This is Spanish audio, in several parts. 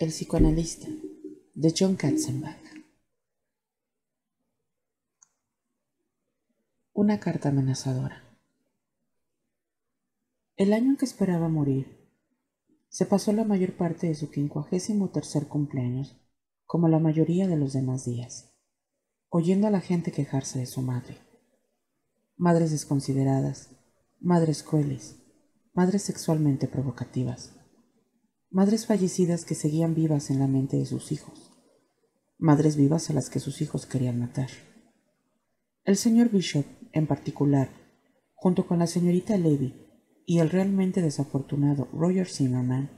El psicoanalista de John Katzenbach. Una carta amenazadora. El año en que esperaba morir, se pasó la mayor parte de su quincuagésimo tercer cumpleaños, como la mayoría de los demás días, oyendo a la gente quejarse de su madre. Madres desconsideradas, madres crueles, madres sexualmente provocativas madres fallecidas que seguían vivas en la mente de sus hijos, madres vivas a las que sus hijos querían matar. El señor Bishop, en particular, junto con la señorita Levy y el realmente desafortunado Roger Zimmerman,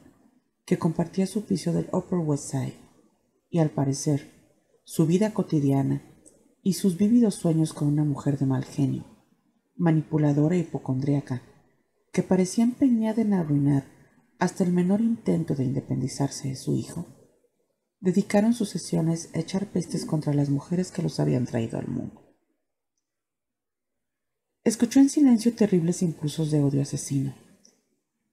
que compartía su piso del Upper West Side, y al parecer, su vida cotidiana y sus vívidos sueños con una mujer de mal genio, manipuladora e hipocondríaca, que parecía empeñada en arruinar hasta el menor intento de independizarse de su hijo, dedicaron sus sesiones a echar pestes contra las mujeres que los habían traído al mundo. Escuchó en silencio terribles impulsos de odio asesino,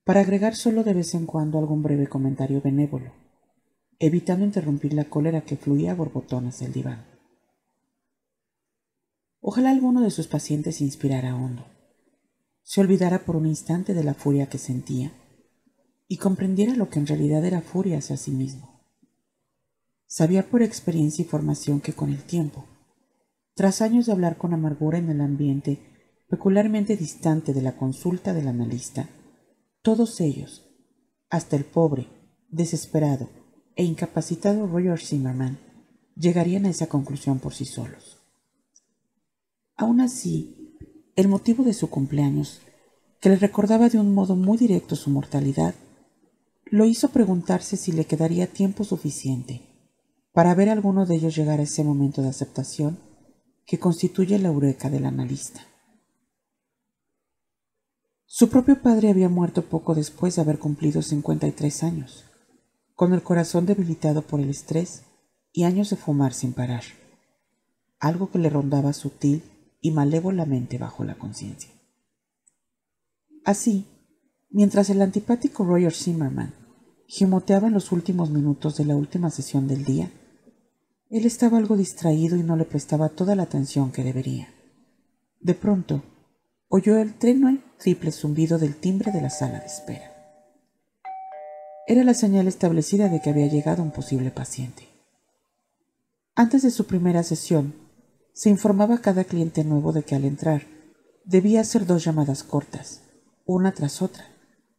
para agregar solo de vez en cuando algún breve comentario benévolo, evitando interrumpir la cólera que fluía a borbotones del diván. Ojalá alguno de sus pacientes inspirara hondo, se olvidara por un instante de la furia que sentía y comprendiera lo que en realidad era furia hacia sí mismo. Sabía por experiencia y formación que con el tiempo, tras años de hablar con amargura en el ambiente peculiarmente distante de la consulta del analista, todos ellos, hasta el pobre, desesperado e incapacitado Roger Zimmerman, llegarían a esa conclusión por sí solos. Aún así, el motivo de su cumpleaños, que le recordaba de un modo muy directo su mortalidad, lo hizo preguntarse si le quedaría tiempo suficiente para ver a alguno de ellos llegar a ese momento de aceptación que constituye la eureka del analista. Su propio padre había muerto poco después de haber cumplido 53 años, con el corazón debilitado por el estrés y años de fumar sin parar, algo que le rondaba sutil y malévolamente bajo la conciencia. Así, mientras el antipático Roger Zimmerman gimoteaba en los últimos minutos de la última sesión del día, él estaba algo distraído y no le prestaba toda la atención que debería. De pronto, oyó el y triple zumbido del timbre de la sala de espera. Era la señal establecida de que había llegado un posible paciente. Antes de su primera sesión, se informaba a cada cliente nuevo de que al entrar debía hacer dos llamadas cortas, una tras otra,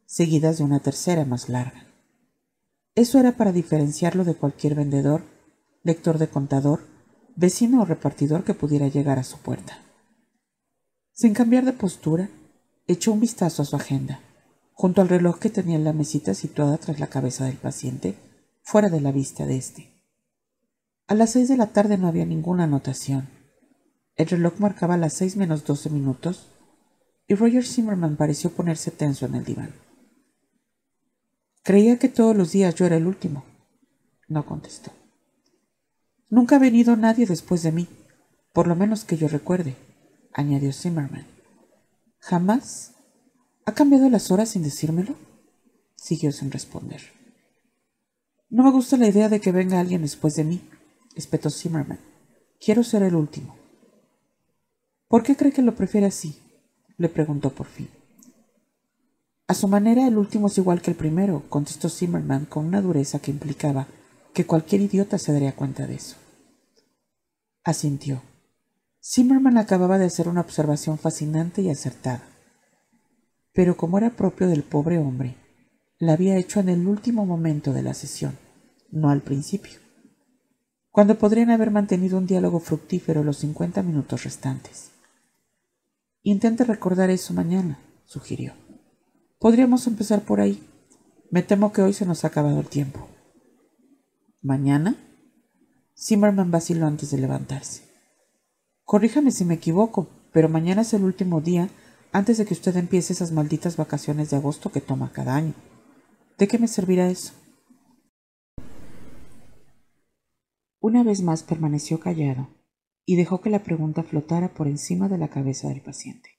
seguidas de una tercera más larga. Eso era para diferenciarlo de cualquier vendedor, lector de contador, vecino o repartidor que pudiera llegar a su puerta. Sin cambiar de postura, echó un vistazo a su agenda, junto al reloj que tenía en la mesita situada tras la cabeza del paciente, fuera de la vista de éste. A las seis de la tarde no había ninguna anotación. El reloj marcaba las seis menos doce minutos y Roger Zimmerman pareció ponerse tenso en el diván. Creía que todos los días yo era el último. No contestó. Nunca ha venido nadie después de mí, por lo menos que yo recuerde, añadió Zimmerman. ¿Jamás? ¿Ha cambiado las horas sin decírmelo? Siguió sin responder. No me gusta la idea de que venga alguien después de mí, espetó Zimmerman. Quiero ser el último. ¿Por qué cree que lo prefiere así? le preguntó por fin. A su manera, el último es igual que el primero, contestó Zimmerman con una dureza que implicaba que cualquier idiota se daría cuenta de eso. Asintió. Zimmerman acababa de hacer una observación fascinante y acertada. Pero como era propio del pobre hombre, la había hecho en el último momento de la sesión, no al principio, cuando podrían haber mantenido un diálogo fructífero los cincuenta minutos restantes. Intente recordar eso mañana, sugirió. Podríamos empezar por ahí. Me temo que hoy se nos ha acabado el tiempo. ¿Mañana? Zimmerman vaciló antes de levantarse. Corríjame si me equivoco, pero mañana es el último día antes de que usted empiece esas malditas vacaciones de agosto que toma cada año. ¿De qué me servirá eso? Una vez más permaneció callado y dejó que la pregunta flotara por encima de la cabeza del paciente.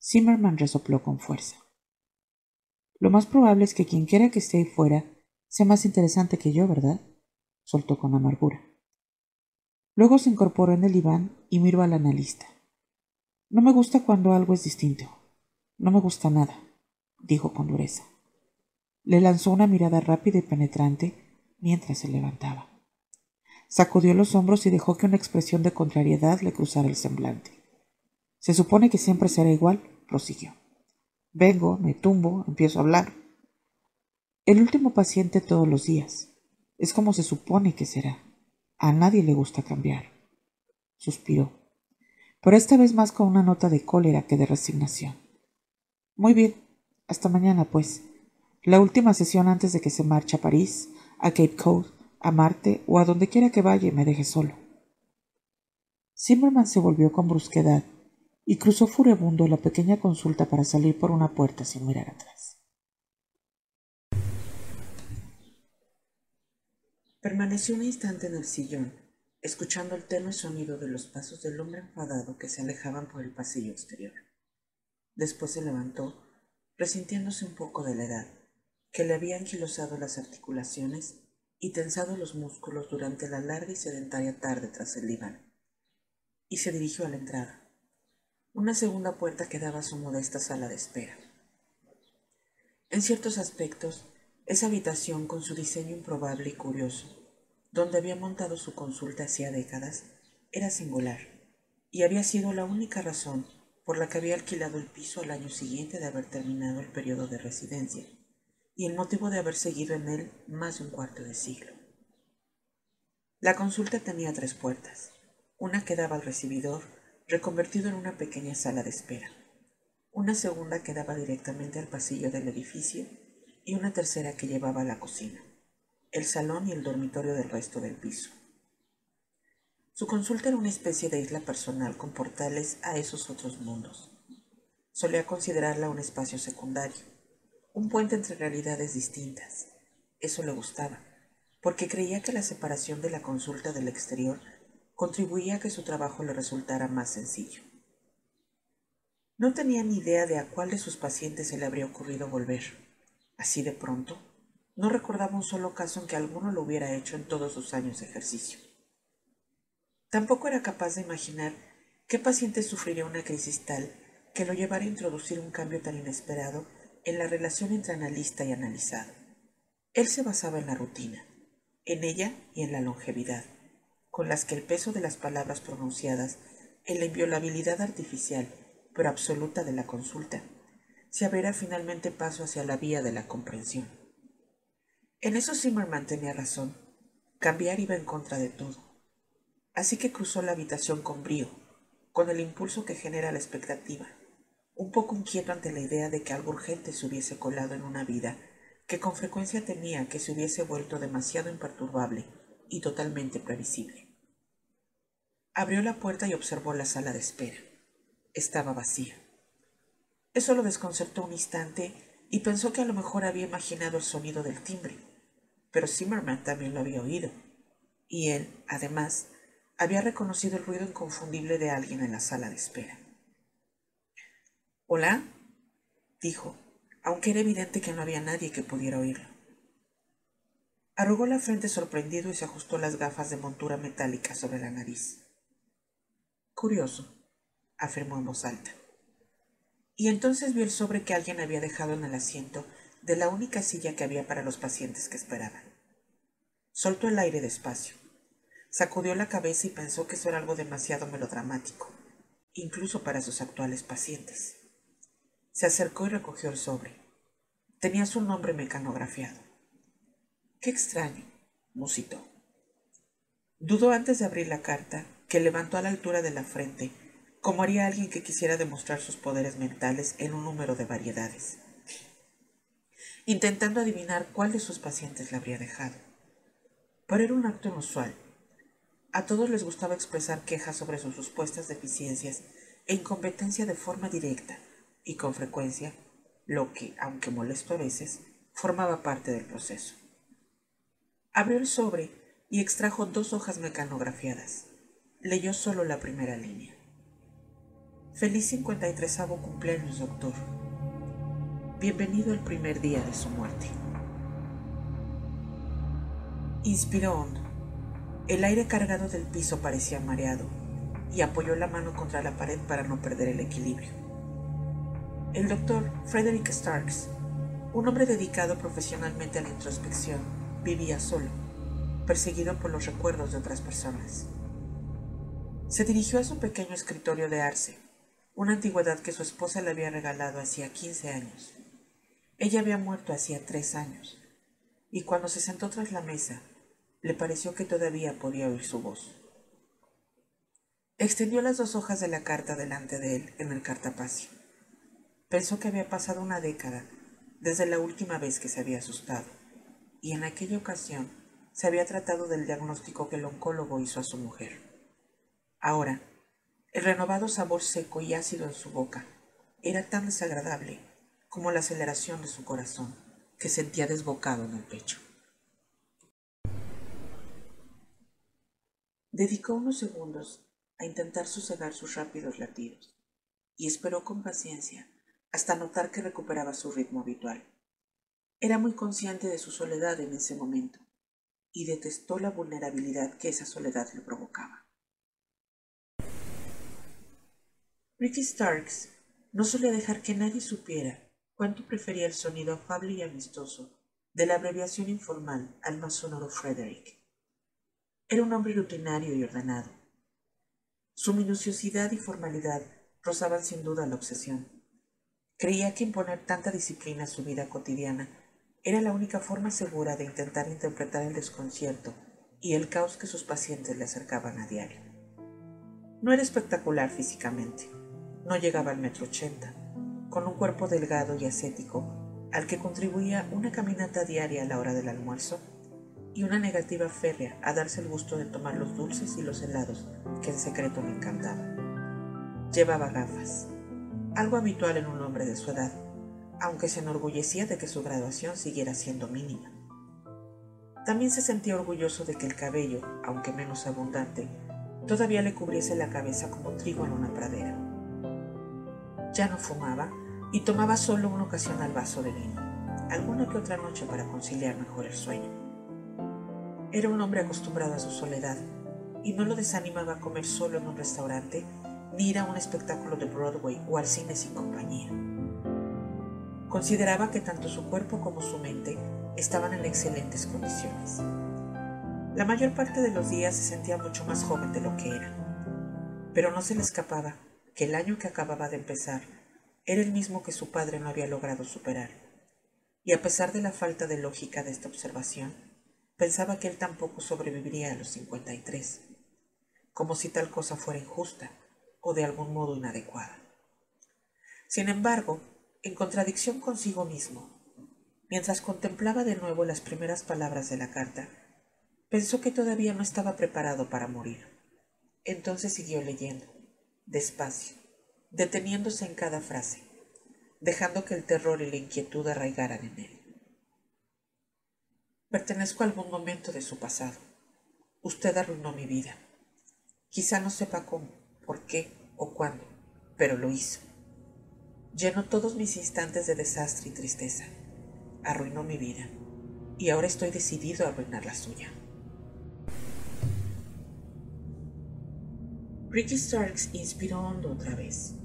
Zimmerman resopló con fuerza. Lo más probable es que quien quiera que esté ahí fuera Sé más interesante que yo, ¿verdad? soltó con amargura. Luego se incorporó en el diván y miró al analista. No me gusta cuando algo es distinto. No me gusta nada, dijo con dureza. Le lanzó una mirada rápida y penetrante mientras se levantaba. Sacudió los hombros y dejó que una expresión de contrariedad le cruzara el semblante. Se supone que siempre será igual, prosiguió. Vengo, me tumbo, empiezo a hablar. El último paciente todos los días. Es como se supone que será. A nadie le gusta cambiar. Suspiró, pero esta vez más con una nota de cólera que de resignación. Muy bien, hasta mañana, pues. La última sesión antes de que se marche a París, a Cape Cod, a Marte o a donde quiera que vaya me deje solo. Zimmerman se volvió con brusquedad y cruzó furibundo la pequeña consulta para salir por una puerta sin mirar atrás. Permaneció un instante en el sillón, escuchando el tenue sonido de los pasos del hombre enfadado que se alejaban por el pasillo exterior. Después se levantó, resintiéndose un poco de la edad que le había anquilosado las articulaciones y tensado los músculos durante la larga y sedentaria tarde tras el diván, y se dirigió a la entrada, una segunda puerta que daba a su modesta sala de espera. En ciertos aspectos, esa habitación con su diseño improbable y curioso, donde había montado su consulta hacía décadas, era singular, y había sido la única razón por la que había alquilado el piso al año siguiente de haber terminado el periodo de residencia y el motivo de haber seguido en él más de un cuarto de siglo. La consulta tenía tres puertas, una que daba al recibidor, reconvertido en una pequeña sala de espera, una segunda que daba directamente al pasillo del edificio y una tercera que llevaba a la cocina, el salón y el dormitorio del resto del piso. Su consulta era una especie de isla personal con portales a esos otros mundos. Solía considerarla un espacio secundario, un puente entre realidades distintas. Eso le gustaba, porque creía que la separación de la consulta del exterior contribuía a que su trabajo le resultara más sencillo. No tenía ni idea de a cuál de sus pacientes se le habría ocurrido volver. Así de pronto, no recordaba un solo caso en que alguno lo hubiera hecho en todos sus años de ejercicio. Tampoco era capaz de imaginar qué paciente sufriría una crisis tal que lo llevara a introducir un cambio tan inesperado en la relación entre analista y analizado. Él se basaba en la rutina, en ella y en la longevidad, con las que el peso de las palabras pronunciadas, en la inviolabilidad artificial, pero absoluta de la consulta, se abriera finalmente paso hacia la vía de la comprensión. En eso Zimmerman tenía razón. Cambiar iba en contra de todo. Así que cruzó la habitación con brío, con el impulso que genera la expectativa un poco inquieto ante la idea de que algo urgente se hubiese colado en una vida que con frecuencia temía que se hubiese vuelto demasiado imperturbable y totalmente previsible. Abrió la puerta y observó la sala de espera. Estaba vacía. Eso lo desconcertó un instante y pensó que a lo mejor había imaginado el sonido del timbre, pero Zimmerman también lo había oído, y él, además, había reconocido el ruido inconfundible de alguien en la sala de espera. Hola, dijo, aunque era evidente que no había nadie que pudiera oírlo. Arrugó la frente sorprendido y se ajustó las gafas de montura metálica sobre la nariz. Curioso, afirmó en voz alta. Y entonces vio el sobre que alguien había dejado en el asiento de la única silla que había para los pacientes que esperaban. Soltó el aire despacio, sacudió la cabeza y pensó que eso era algo demasiado melodramático, incluso para sus actuales pacientes. Se acercó y recogió el sobre. Tenía su nombre mecanografiado. Qué extraño, musitó. Dudó antes de abrir la carta, que levantó a la altura de la frente, como haría alguien que quisiera demostrar sus poderes mentales en un número de variedades, intentando adivinar cuál de sus pacientes la habría dejado. Pero era un acto inusual. A todos les gustaba expresar quejas sobre sus supuestas deficiencias e incompetencia de forma directa, y con frecuencia, lo que, aunque molesto a veces, formaba parte del proceso. Abrió el sobre y extrajo dos hojas mecanografiadas. Leyó solo la primera línea. Feliz 53 cumpleaños, doctor. Bienvenido al primer día de su muerte. Inspiró hondo. El aire cargado del piso parecía mareado y apoyó la mano contra la pared para no perder el equilibrio. El doctor Frederick Starks, un hombre dedicado profesionalmente a la introspección, vivía solo, perseguido por los recuerdos de otras personas. Se dirigió a su pequeño escritorio de arce, una antigüedad que su esposa le había regalado hacía 15 años. Ella había muerto hacía tres años, y cuando se sentó tras la mesa, le pareció que todavía podía oír su voz. Extendió las dos hojas de la carta delante de él en el cartapacio. Pensó que había pasado una década desde la última vez que se había asustado, y en aquella ocasión se había tratado del diagnóstico que el oncólogo hizo a su mujer. Ahora, el renovado sabor seco y ácido en su boca era tan desagradable como la aceleración de su corazón, que sentía desbocado en el pecho. Dedicó unos segundos a intentar sosegar sus rápidos latidos, y esperó con paciencia hasta notar que recuperaba su ritmo habitual. Era muy consciente de su soledad en ese momento, y detestó la vulnerabilidad que esa soledad le provocaba. Ricky Starks no solía dejar que nadie supiera cuánto prefería el sonido afable y amistoso de la abreviación informal al más sonoro Frederick. Era un hombre rutinario y ordenado, su minuciosidad y formalidad rozaban sin duda la obsesión. Creía que imponer tanta disciplina a su vida cotidiana era la única forma segura de intentar interpretar el desconcierto y el caos que sus pacientes le acercaban a diario. No era espectacular físicamente, no llegaba al metro ochenta, con un cuerpo delgado y ascético al que contribuía una caminata diaria a la hora del almuerzo y una negativa férrea a darse el gusto de tomar los dulces y los helados que en secreto le encantaban. Llevaba gafas, algo habitual en un hombre de su edad, aunque se enorgullecía de que su graduación siguiera siendo mínima. También se sentía orgulloso de que el cabello, aunque menos abundante, todavía le cubriese la cabeza como trigo en una pradera. Ya no fumaba y tomaba solo un ocasional vaso de vino, alguna que otra noche para conciliar mejor el sueño. Era un hombre acostumbrado a su soledad y no lo desanimaba comer solo en un restaurante ni ir a un espectáculo de Broadway o al cine sin compañía. Consideraba que tanto su cuerpo como su mente estaban en excelentes condiciones. La mayor parte de los días se sentía mucho más joven de lo que era, pero no se le escapaba que el año que acababa de empezar era el mismo que su padre no había logrado superar. Y a pesar de la falta de lógica de esta observación, Pensaba que él tampoco sobreviviría a los 53, como si tal cosa fuera injusta o de algún modo inadecuada. Sin embargo, en contradicción consigo mismo, mientras contemplaba de nuevo las primeras palabras de la carta, pensó que todavía no estaba preparado para morir. Entonces siguió leyendo, despacio, deteniéndose en cada frase, dejando que el terror y la inquietud arraigaran en él. Pertenezco a algún momento de su pasado. Usted arruinó mi vida. Quizá no sepa cómo, por qué o cuándo, pero lo hizo. Llenó todos mis instantes de desastre y tristeza. Arruinó mi vida. Y ahora estoy decidido a arruinar la suya. Ricky Starks inspiró hondo otra vez.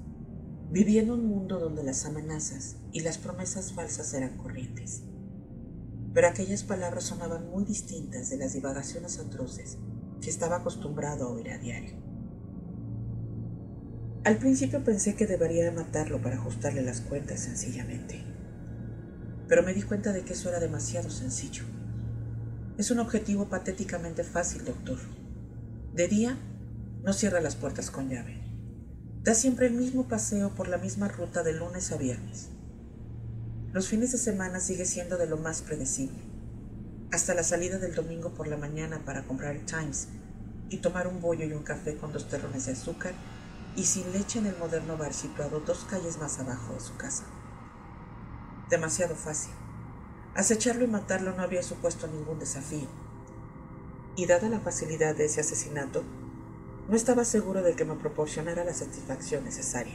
Vivía en un mundo donde las amenazas y las promesas falsas eran corrientes pero aquellas palabras sonaban muy distintas de las divagaciones atroces que estaba acostumbrado a oír a diario. Al principio pensé que debería matarlo para ajustarle las cuentas sencillamente, pero me di cuenta de que eso era demasiado sencillo. Es un objetivo patéticamente fácil, doctor. De día, no cierra las puertas con llave. Da siempre el mismo paseo por la misma ruta de lunes a viernes. Los fines de semana sigue siendo de lo más predecible, hasta la salida del domingo por la mañana para comprar el Times y tomar un bollo y un café con dos terrones de azúcar y sin leche en el moderno bar situado dos calles más abajo de su casa. Demasiado fácil. Acecharlo y matarlo no había supuesto ningún desafío. Y dada la facilidad de ese asesinato, no estaba seguro de que me proporcionara la satisfacción necesaria.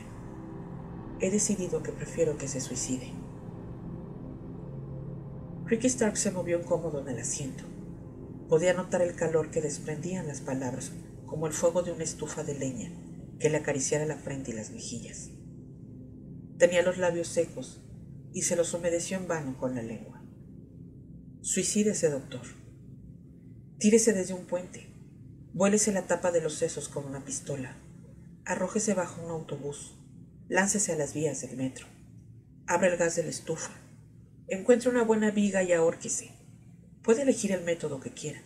He decidido que prefiero que se suicide. Ricky Stark se movió incómodo en el asiento. Podía notar el calor que desprendían las palabras, como el fuego de una estufa de leña que le acariciara la frente y las mejillas. Tenía los labios secos y se los humedeció en vano con la lengua. Suicídese, doctor. Tírese desde un puente. Vuélese la tapa de los sesos con una pistola. Arrójese bajo un autobús. Láncese a las vías del metro. Abra el gas de la estufa. Encuentre una buena viga y ahórquese. Puede elegir el método que quiera,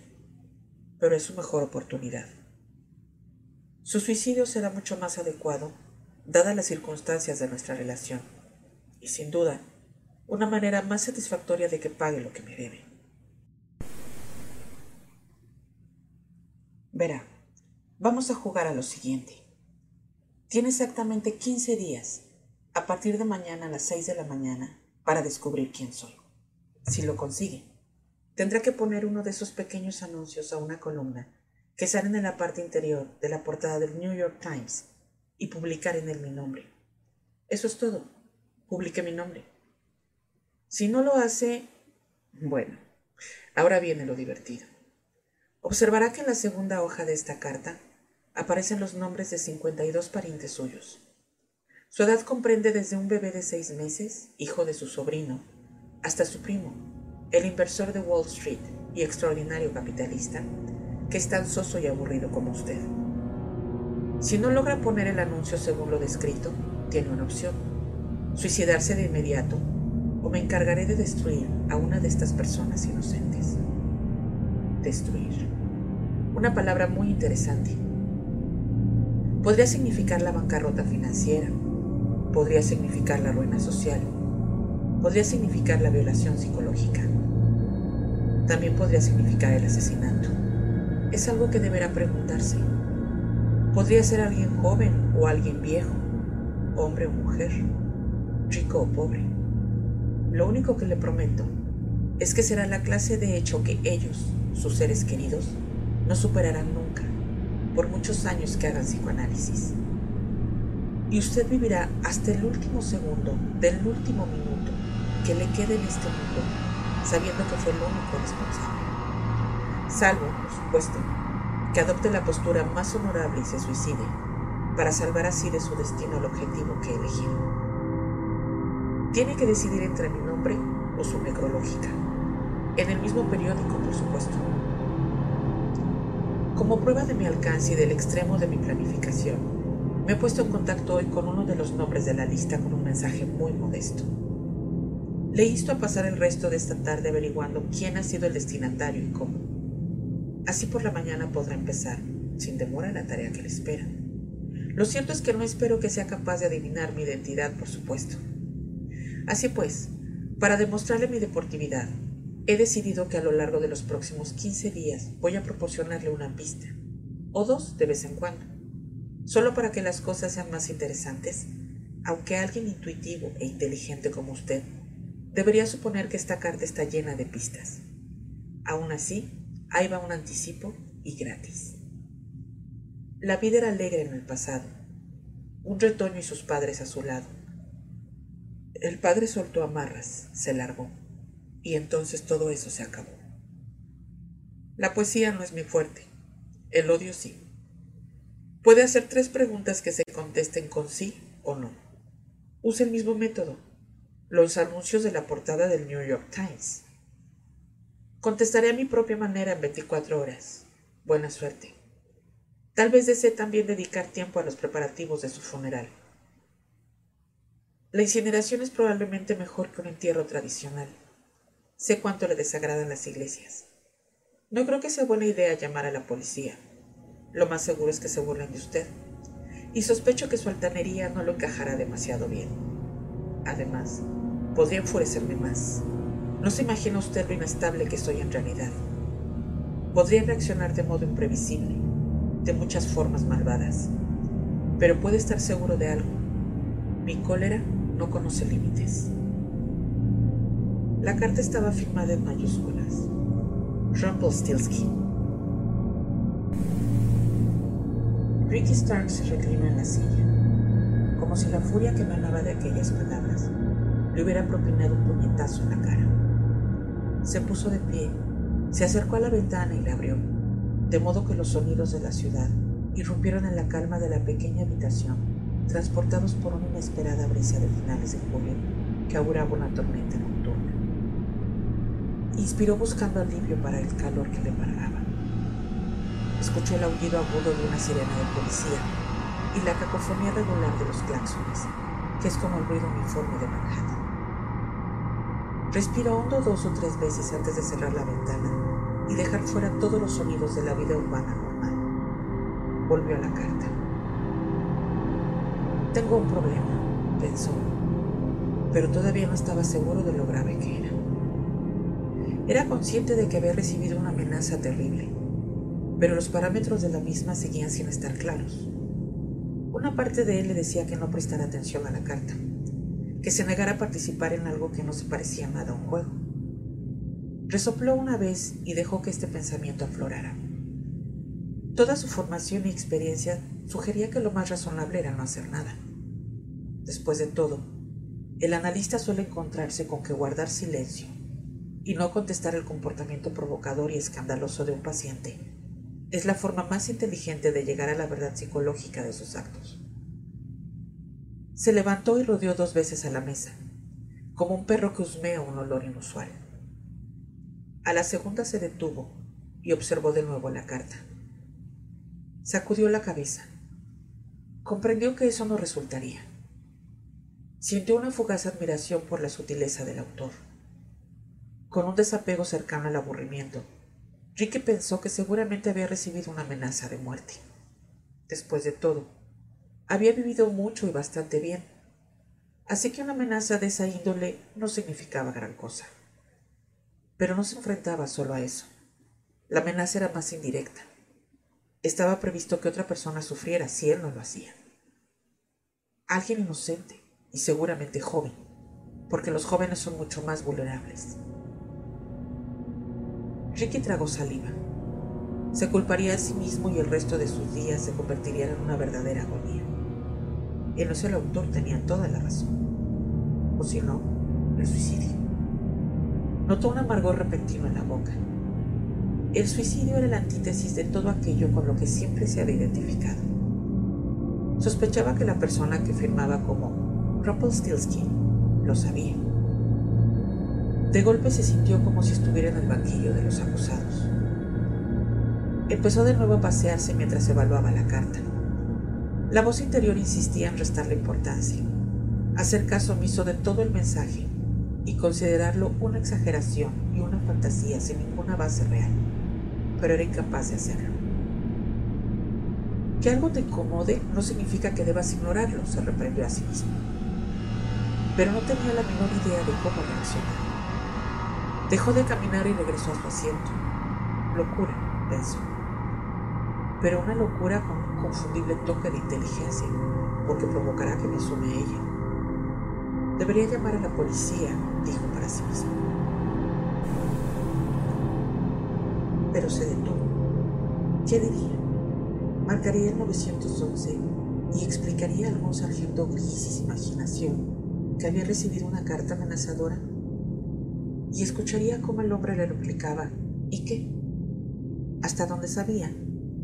pero es su mejor oportunidad. Su suicidio será mucho más adecuado, dadas las circunstancias de nuestra relación, y sin duda, una manera más satisfactoria de que pague lo que me debe. Verá, vamos a jugar a lo siguiente. Tiene exactamente 15 días, a partir de mañana a las 6 de la mañana, para descubrir quién soy. Si lo consigue, tendrá que poner uno de esos pequeños anuncios a una columna que salen en la parte interior de la portada del New York Times y publicar en él mi nombre. Eso es todo. Publique mi nombre. Si no lo hace, bueno, ahora viene lo divertido. Observará que en la segunda hoja de esta carta aparecen los nombres de 52 parientes suyos. Su edad comprende desde un bebé de seis meses, hijo de su sobrino, hasta su primo, el inversor de Wall Street y extraordinario capitalista, que es tan soso y aburrido como usted. Si no logra poner el anuncio según lo descrito, tiene una opción, suicidarse de inmediato o me encargaré de destruir a una de estas personas inocentes. Destruir. Una palabra muy interesante. Podría significar la bancarrota financiera, podría significar la ruina social, podría significar la violación psicológica. También podría significar el asesinato. Es algo que deberá preguntarse. Podría ser alguien joven o alguien viejo, hombre o mujer, rico o pobre. Lo único que le prometo es que será la clase de hecho que ellos, sus seres queridos, no superarán nunca, por muchos años que hagan psicoanálisis. Y usted vivirá hasta el último segundo del último minuto que le quede en este mundo, sabiendo que fue el único responsable. Salvo, por supuesto, que adopte la postura más honorable y se suicide, para salvar así de su destino el objetivo que elegido. Tiene que decidir entre mi nombre o su necrológica, en el mismo periódico, por supuesto. Como prueba de mi alcance y del extremo de mi planificación, me he puesto en contacto hoy con uno de los nombres de la lista con un mensaje muy modesto. Le insto a pasar el resto de esta tarde averiguando quién ha sido el destinatario y cómo. Así por la mañana podrá empezar, sin demora, la tarea que le espera. Lo cierto es que no espero que sea capaz de adivinar mi identidad, por supuesto. Así pues, para demostrarle mi deportividad, he decidido que a lo largo de los próximos 15 días voy a proporcionarle una pista, o dos de vez en cuando, solo para que las cosas sean más interesantes, aunque alguien intuitivo e inteligente como usted Debería suponer que esta carta está llena de pistas. Aún así, ahí va un anticipo y gratis. La vida era alegre en el pasado. Un retoño y sus padres a su lado. El padre soltó amarras, se largó, y entonces todo eso se acabó. La poesía no es mi fuerte, el odio sí. Puede hacer tres preguntas que se contesten con sí o no. Use el mismo método los anuncios de la portada del New York Times. Contestaré a mi propia manera en 24 horas. Buena suerte. Tal vez desee también dedicar tiempo a los preparativos de su funeral. La incineración es probablemente mejor que un entierro tradicional. Sé cuánto le desagradan las iglesias. No creo que sea buena idea llamar a la policía. Lo más seguro es que se burlen de usted. Y sospecho que su altanería no lo encajará demasiado bien. Además, podría enfurecerme más. No se imagina usted lo inestable que soy en realidad. Podría reaccionar de modo imprevisible, de muchas formas malvadas. Pero puede estar seguro de algo. Mi cólera no conoce límites. La carta estaba firmada en mayúsculas. Rumpelstiltskin. Ricky Stark se reclinó en la silla, como si la furia que emanaba de aquellas palabras le hubiera propinado un puñetazo en la cara. Se puso de pie Se acercó a la ventana y la abrió, de modo que los sonidos de la ciudad irrumpieron en la calma de la pequeña habitación, transportados por una inesperada brisa de finales de julio que auguraba una tormenta. Inspiró buscando alivio para el calor que le embargaba. Escuchó el aullido agudo de una sirena de policía y la cacofonía regular de los claxones, que es como el ruido uniforme de Manhattan. Respiró hondo dos o tres veces antes de cerrar la ventana y dejar fuera todos los sonidos de la vida urbana normal. Volvió a la carta. Tengo un problema, pensó, pero todavía no estaba seguro de lo grave que era. Era consciente de que había recibido una amenaza terrible, pero los parámetros de la misma seguían sin estar claros. Una parte de él le decía que no prestara atención a la carta, que se negara a participar en algo que no se parecía nada a un juego. Resopló una vez y dejó que este pensamiento aflorara. Toda su formación y experiencia sugería que lo más razonable era no hacer nada. Después de todo, el analista suele encontrarse con que guardar silencio y no contestar el comportamiento provocador y escandaloso de un paciente es la forma más inteligente de llegar a la verdad psicológica de sus actos. Se levantó y rodeó dos veces a la mesa, como un perro que husmea un olor inusual. A la segunda se detuvo y observó de nuevo la carta. Sacudió la cabeza. Comprendió que eso no resultaría. Sintió una fugaz admiración por la sutileza del autor. Con un desapego cercano al aburrimiento, Ricky pensó que seguramente había recibido una amenaza de muerte. Después de todo, había vivido mucho y bastante bien, así que una amenaza de esa índole no significaba gran cosa. Pero no se enfrentaba solo a eso. La amenaza era más indirecta. Estaba previsto que otra persona sufriera si él no lo hacía. Alguien inocente y seguramente joven, porque los jóvenes son mucho más vulnerables. Ricky tragó saliva. Se culparía a sí mismo y el resto de sus días se convertirían en una verdadera agonía. El autor tenía toda la razón. O si no, el suicidio. Notó un amargor repentino en la boca. El suicidio era la antítesis de todo aquello con lo que siempre se había identificado. Sospechaba que la persona que firmaba como Rumpelstiltskin lo sabía. De golpe se sintió como si estuviera en el banquillo de los acusados. Empezó de nuevo a pasearse mientras evaluaba la carta. La voz interior insistía en restarle importancia, hacer caso omiso de todo el mensaje y considerarlo una exageración y una fantasía sin ninguna base real, pero era incapaz de hacerlo. Que algo te incomode no significa que debas ignorarlo, se reprendió a sí mismo. Pero no tenía la menor idea de cómo reaccionar. Dejó de caminar y regresó a su asiento. Locura, pensó pero una locura con un confundible toque de inteligencia, porque provocará que me sume ella. Debería llamar a la policía, dijo para sí mismo. Pero se detuvo. ¿Qué diría? Marcaría el 911 y explicaría a algún sargento gris y sin imaginación que había recibido una carta amenazadora. Y escucharía cómo el hombre le replicaba, ¿y qué? Hasta donde sabía,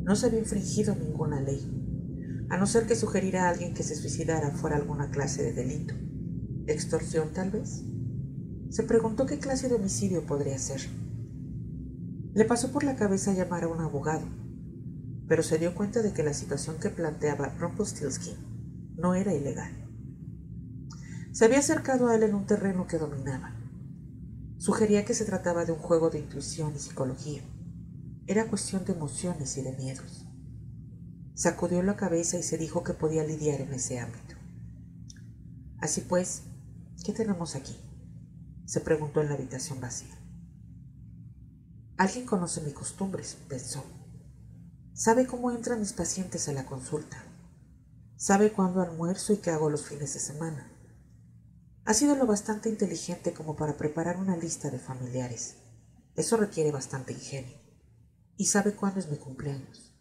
no se había infringido ninguna ley, a no ser que sugerir a alguien que se suicidara fuera alguna clase de delito. ¿Extorsión tal vez? Se preguntó qué clase de homicidio podría ser. Le pasó por la cabeza llamar a un abogado, pero se dio cuenta de que la situación que planteaba Rumpelstiltskin no era ilegal. Se había acercado a él en un terreno que dominaba. Sugería que se trataba de un juego de intuición y psicología era cuestión de emociones y de miedos. Sacudió la cabeza y se dijo que podía lidiar en ese ámbito. Así pues, ¿qué tenemos aquí? se preguntó en la habitación vacía. Alguien conoce mis costumbres, pensó. Sabe cómo entran mis pacientes a la consulta. Sabe cuándo almuerzo y qué hago los fines de semana. Ha sido lo bastante inteligente como para preparar una lista de familiares. Eso requiere bastante ingenio y sabe cuándo es mi cumpleaños.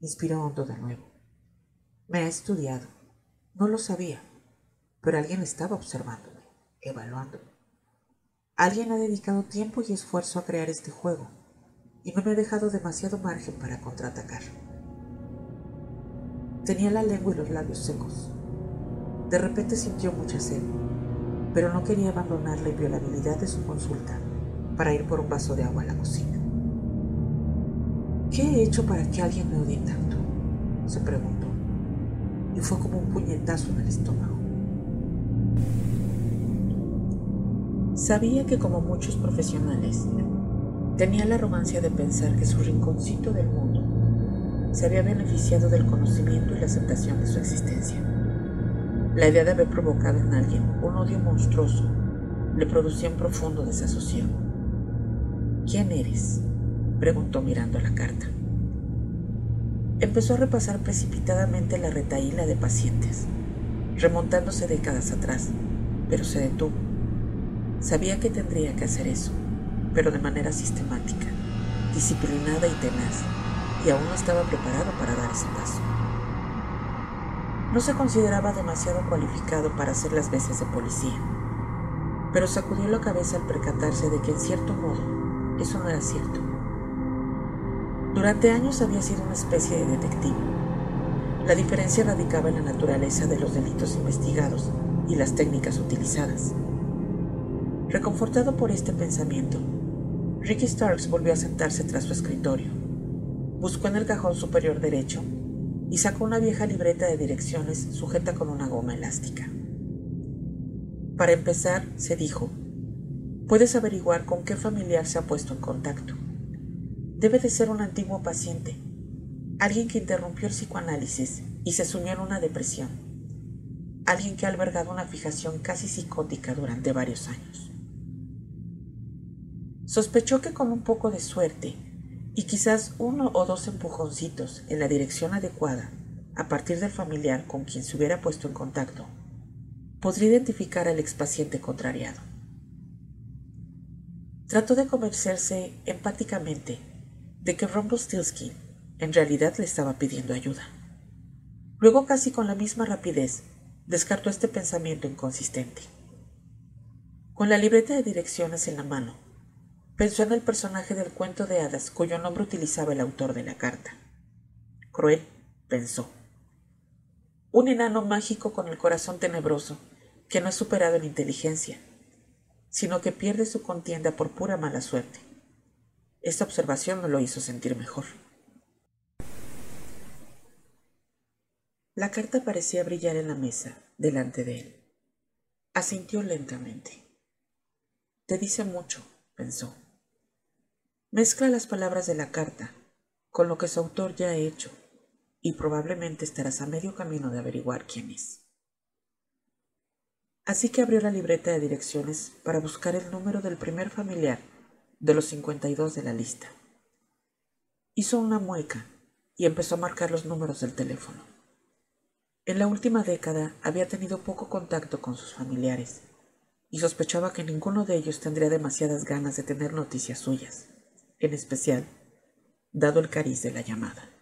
Inspiró hondo de nuevo. Me ha estudiado. No lo sabía, pero alguien estaba observándome, evaluándome. Alguien ha dedicado tiempo y esfuerzo a crear este juego y no me ha dejado demasiado margen para contraatacar. Tenía la lengua y los labios secos. De repente sintió mucha sed, pero no quería abandonar la inviolabilidad de su consulta para ir por un vaso de agua a la cocina. ¿Qué he hecho para que alguien me odie tanto? se preguntó, y fue como un puñetazo en el estómago. Sabía que como muchos profesionales, tenía la arrogancia de pensar que su rinconcito del mundo se había beneficiado del conocimiento y la aceptación de su existencia. La idea de haber provocado en alguien un odio monstruoso le producía un profundo desasosiego. ¿Quién eres? preguntó mirando la carta. Empezó a repasar precipitadamente la retaíla de pacientes, remontándose décadas atrás, pero se detuvo. Sabía que tendría que hacer eso, pero de manera sistemática, disciplinada y tenaz, y aún no estaba preparado para dar ese paso. No se consideraba demasiado cualificado para hacer las veces de policía, pero sacudió la cabeza al percatarse de que en cierto modo eso no era cierto. Durante años había sido una especie de detective. La diferencia radicaba en la naturaleza de los delitos investigados y las técnicas utilizadas. Reconfortado por este pensamiento, Ricky Starks volvió a sentarse tras su escritorio. Buscó en el cajón superior derecho y sacó una vieja libreta de direcciones sujeta con una goma elástica. Para empezar, se dijo, puedes averiguar con qué familiar se ha puesto en contacto. Debe de ser un antiguo paciente, alguien que interrumpió el psicoanálisis y se sumió en una depresión, alguien que ha albergado una fijación casi psicótica durante varios años. Sospechó que con un poco de suerte y quizás uno o dos empujoncitos en la dirección adecuada a partir del familiar con quien se hubiera puesto en contacto, podría identificar al expaciente contrariado. Trató de convencerse empáticamente de que Rumpelstiltskin en realidad le estaba pidiendo ayuda. Luego, casi con la misma rapidez, descartó este pensamiento inconsistente. Con la libreta de direcciones en la mano, pensó en el personaje del cuento de hadas cuyo nombre utilizaba el autor de la carta. Cruel, pensó. Un enano mágico con el corazón tenebroso, que no es superado en inteligencia, sino que pierde su contienda por pura mala suerte. Esta observación no lo hizo sentir mejor. La carta parecía brillar en la mesa, delante de él. Asintió lentamente. Te dice mucho, pensó. Mezcla las palabras de la carta con lo que su autor ya ha hecho y probablemente estarás a medio camino de averiguar quién es. Así que abrió la libreta de direcciones para buscar el número del primer familiar de los 52 de la lista. Hizo una mueca y empezó a marcar los números del teléfono. En la última década había tenido poco contacto con sus familiares y sospechaba que ninguno de ellos tendría demasiadas ganas de tener noticias suyas en especial dado el cariz de la llamada.